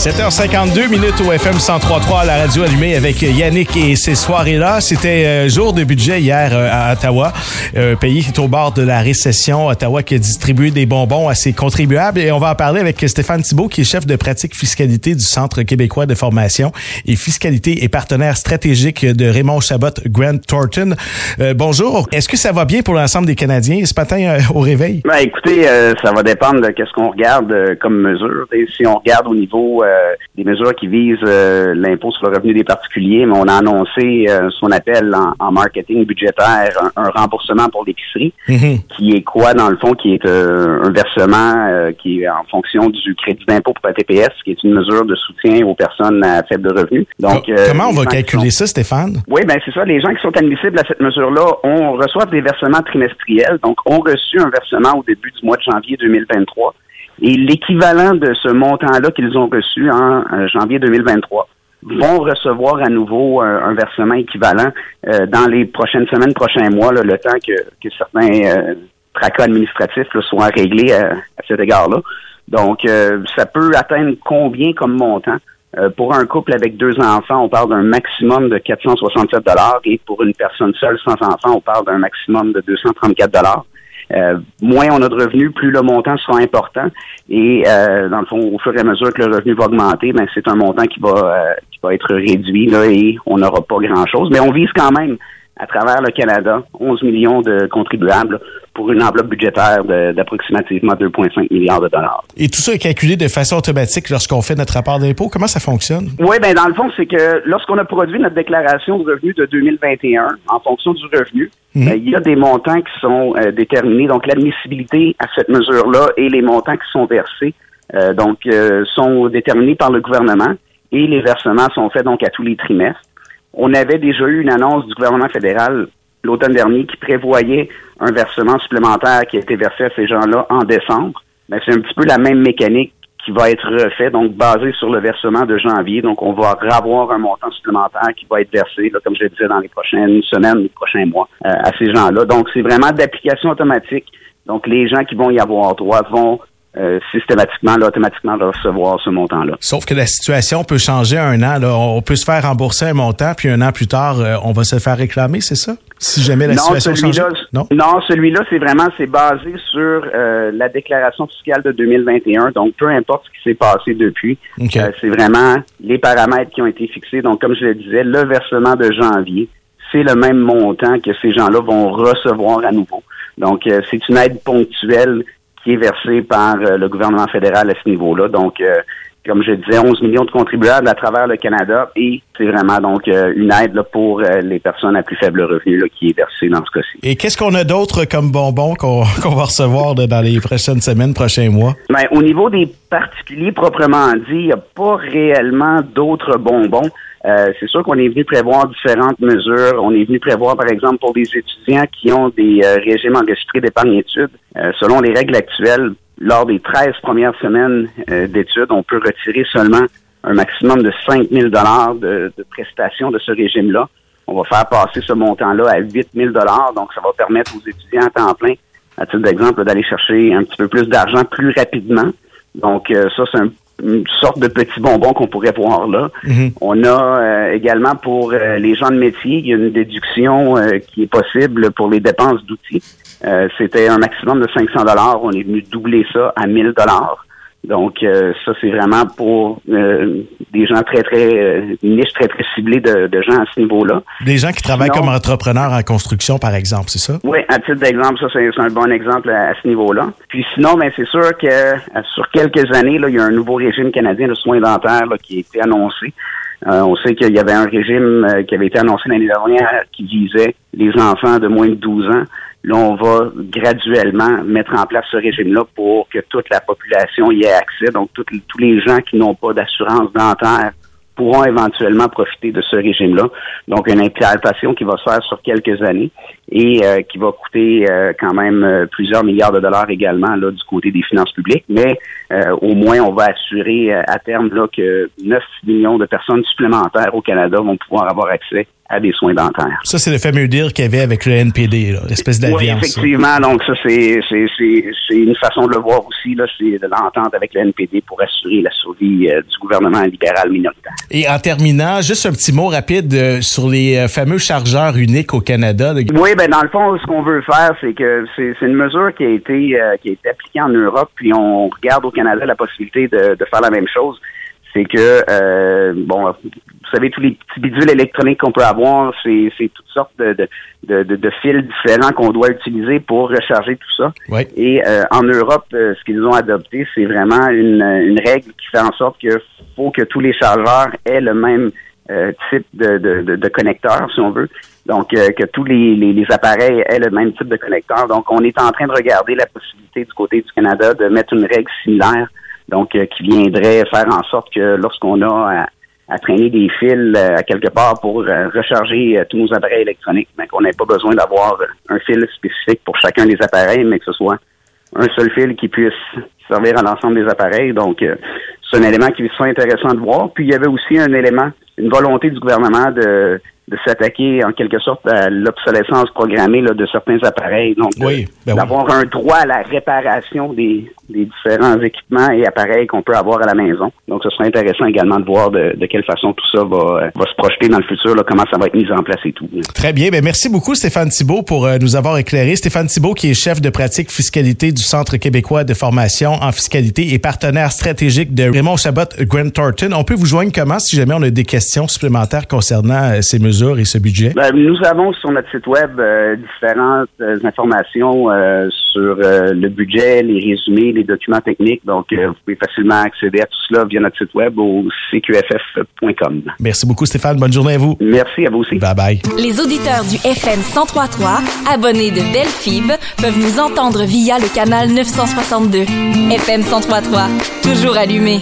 7h52 minutes au FM 103.3 à la radio allumée avec Yannick et ces soirées-là. C'était euh, jour de budget hier euh, à Ottawa, pays qui est au bord de la récession. Ottawa qui a distribué des bonbons à ses contribuables. Et on va en parler avec Stéphane Thibault, qui est chef de pratique fiscalité du Centre québécois de formation et fiscalité et partenaire stratégique de Raymond Chabot Grant Thornton. Euh, bonjour. Est-ce que ça va bien pour l'ensemble des Canadiens ce matin au réveil? Ben, écoutez, ça va dépendre de ce qu'on regarde comme mesure. Si on regarde au niveau euh, des mesures qui visent euh, l'impôt sur le revenu des particuliers, mais on a annoncé euh, ce qu'on appelle en, marketing budgétaire un, remboursement pour l'épicerie, mhm. qui est quoi dans le fond, qui est un versement qui est en fonction du crédit d'impôt pour la TPS, qui est une mesure de soutien aux personnes à faible revenu. Donc, comment on va calculer ça, Stéphane? Oui, ben c'est ça. Les gens qui sont admissibles à cette mesure-là, on reçoit des versements trimestriels, donc ont reçu un versement au début du mois de janvier 2023 et l'équivalent de ce montant-là qu'ils ont reçu en euh, janvier 2023 vont recevoir à nouveau un, versement équivalent euh, dans les prochaines semaines, prochains mois, le temps que, certains euh, tracas administratifs soient réglés à, cet égard-là. Donc, ça peut atteindre combien comme montant? pour un couple avec deux enfants, on parle d'un maximum de 467 dollars et pour une personne seule sans enfant, on parle d'un maximum de 234 dollars. Euh, moins on a de revenus, plus le montant sera important. Et euh, dans le fond, au fur et à mesure que le revenu va augmenter, ben c'est un montant qui va euh, qui va être réduit là, et on n'aura pas grand-chose. Mais on vise quand même à travers le Canada 11 millions de contribuables pour une enveloppe budgétaire d'approximativement 2,5 milliards de dollars. Et tout ça est calculé de façon automatique lorsqu'on fait notre rapport d'impôt. Comment ça fonctionne? Oui, ben dans le fond, c'est que lorsqu'on a produit notre déclaration de revenus de 2021, en fonction du revenu, mhm. ben, il y a des montants qui sont euh, déterminés. Donc, l'admissibilité à cette mesure-là et les montants qui sont versés, euh, donc, euh, sont déterminés par le gouvernement et les versements sont faits donc à tous les trimestres. On avait déjà eu une annonce du gouvernement fédéral l'automne dernier qui prévoyait un versement supplémentaire qui a été versé à ces gens-là en décembre. Mais c'est un petit peu la même mécanique qui va être refait, donc basé sur le versement de janvier. Donc, on va avoir un montant supplémentaire qui va être versé, comme je le disais, dans les prochaines semaines, les prochains mois, euh, à ces gens-là. Donc, c'est vraiment d'application automatique. Donc, les gens qui vont y avoir droit vont euh, systématiquement, là, automatiquement recevoir ce montant-là. Sauf que la situation peut changer un an. Là. On peut se faire rembourser un montant, puis un an plus tard, euh, on va se faire réclamer, c'est ça? Si jamais la situation change. Non, non celui-là, c'est vraiment c'est basé sur euh, la déclaration fiscale de 2021. Donc, peu importe ce qui s'est passé depuis, c'est vraiment les paramètres qui ont été fixés. Donc, comme je le disais, le versement de janvier, c'est le même montant que ces gens-là vont recevoir à nouveau. Donc, c'est une aide ponctuelle qui est versé par euh, le gouvernement fédéral à ce niveau-là. Donc, euh, comme je disais, 11 millions de contribuables à travers le Canada et c'est vraiment donc euh, une aide pour les personnes à plus faible revenu qui est versée dans ce cas-ci. Et qu'est-ce qu'on a d'autre comme bonbons qu'on va recevoir dans les prochaines semaines, prochains mois? Ben, au niveau des particuliers proprement dit, il n'y a pas réellement d'autres bonbons. Euh, c'est sûr qu'on est venu prévoir différentes mesures. On est venu prévoir, par exemple, pour des étudiants qui ont des euh, régimes enregistrés d'épargne études, euh, selon les règles actuelles, lors des 13 premières semaines d'études, on peut retirer seulement un maximum de 5 000 dollars de, de prestations de ce régime-là. On va faire passer ce montant-là à 8 000 dollars, donc ça va permettre aux étudiants à temps plein, à titre d'exemple, d'aller chercher un petit peu plus d'argent plus rapidement. Donc ça, c'est un une sorte de petit bonbon qu'on pourrait voir là. Mhm. On a euh, également pour euh, les gens de métier, il y a une déduction euh, qui est possible pour les dépenses d'outils. C'était un maximum de 500 dollars. On est venu doubler ça à 1000 dollars. Donc euh, ça c'est vraiment pour euh, des gens très très euh, niche très très ciblés de, gens à ce niveau-là. Des gens qui travaillent comme entrepreneurs en construction par exemple, c'est ça? Oui, à titre d'exemple, ça c'est un bon exemple à, ce niveau-là. Puis sinon, ben c'est sûr que sur quelques années là, il y a un nouveau régime canadien de soins dentaires qui a été annoncé. on sait qu'il y avait un régime qui avait été annoncé l'année dernière qui visait les enfants de moins de 12 ans. Là, on va graduellement mettre en place ce régime-là pour que toute la population y ait accès. Donc, tous les gens qui n'ont pas d'assurance dentaire pourront éventuellement profiter de ce régime-là. Donc, une implantation qui va se faire sur quelques années et euh, qui va coûter euh, quand même euh, plusieurs milliards de dollars également là du côté des finances publiques. Mais euh, au moins, on va assurer à terme là, que 9 millions de personnes supplémentaires au Canada vont pouvoir avoir accès à des soins dentaires. Ça, c'est le fameux deal qu'il y avait avec le NPD, l'espèce d'alliance. Oui, effectivement. Donc, ça, c'est, une façon de le voir aussi. Là, c'est de l'entente avec le NPD pour assurer la survie euh, du gouvernement libéral minoritaire. Et en terminant, juste un petit mot rapide sur les fameux chargeurs uniques au Canada. Oui, ben dans le fond, ce qu'on veut faire, c'est que c'est, une mesure qui a été qui a été appliquée en Europe, puis on regarde au Canada la possibilité de, faire la même chose. C'est que, euh, bon, vous savez, tous les petits bidules électroniques qu'on peut avoir, c'est, toutes sortes de, de, fils différents qu'on doit utiliser pour recharger tout ça. Et euh, en Europe, euh, ce qu'ils ont adopté, c'est vraiment une, règle qui fait en sorte qu'il faut que tous les chargeurs aient le même type de, de, connecteur, si on veut. Donc, que tous les, les, appareils aient le même type de connecteur. Donc, on est en train de regarder la possibilité du côté du Canada de mettre une règle similaire donc euh, qui viendrait faire en sorte que lorsqu'on a à, traîner des fils euh, à quelque part pour euh, recharger tous nos appareils électroniques, mais ben, qu'on n'ait pas besoin d'avoir un fil spécifique pour chacun des appareils, mais que ce soit un seul fil qui puisse servir à l'ensemble des appareils. Donc, c'est un élément qui serait intéressant de voir. Puis, il y avait aussi un élément, une volonté du gouvernement de de s'attaquer en quelque sorte à l'obsolescence programmée là, de certains appareils. Donc, ben d'avoir un droit à la réparation des, des différents équipements et appareils qu'on peut avoir à la maison. Donc, ce serait intéressant également de voir de, de quelle façon tout ça va, va se projeter dans le futur, là, comment ça va être mis en place et tout. Très bien. Ben, merci beaucoup, Stéphane Thibault, pour euh, nous avoir éclairé. Stéphane Thibault, qui est chef de pratique fiscalité du Centre québécois de formation en fiscalité et partenaire stratégique de Raymond Chabot Grant Thornton. On peut vous joindre comment si jamais on a des questions supplémentaires concernant euh, ces mesures? Et ce budget? Ben, nous avons sur notre site web euh, différentes euh, informations euh, sur le budget, les résumés, les documents techniques. Donc, vous pouvez facilement accéder à tout cela via notre site web au cqff.com. Merci beaucoup, Stéphane. Bonne journée à vous. Merci à vous aussi. Bye bye. Les auditeurs du FM 1033, abonnés de Delphib, peuvent nous entendre via le canal 962. FM 1033, toujours allumé.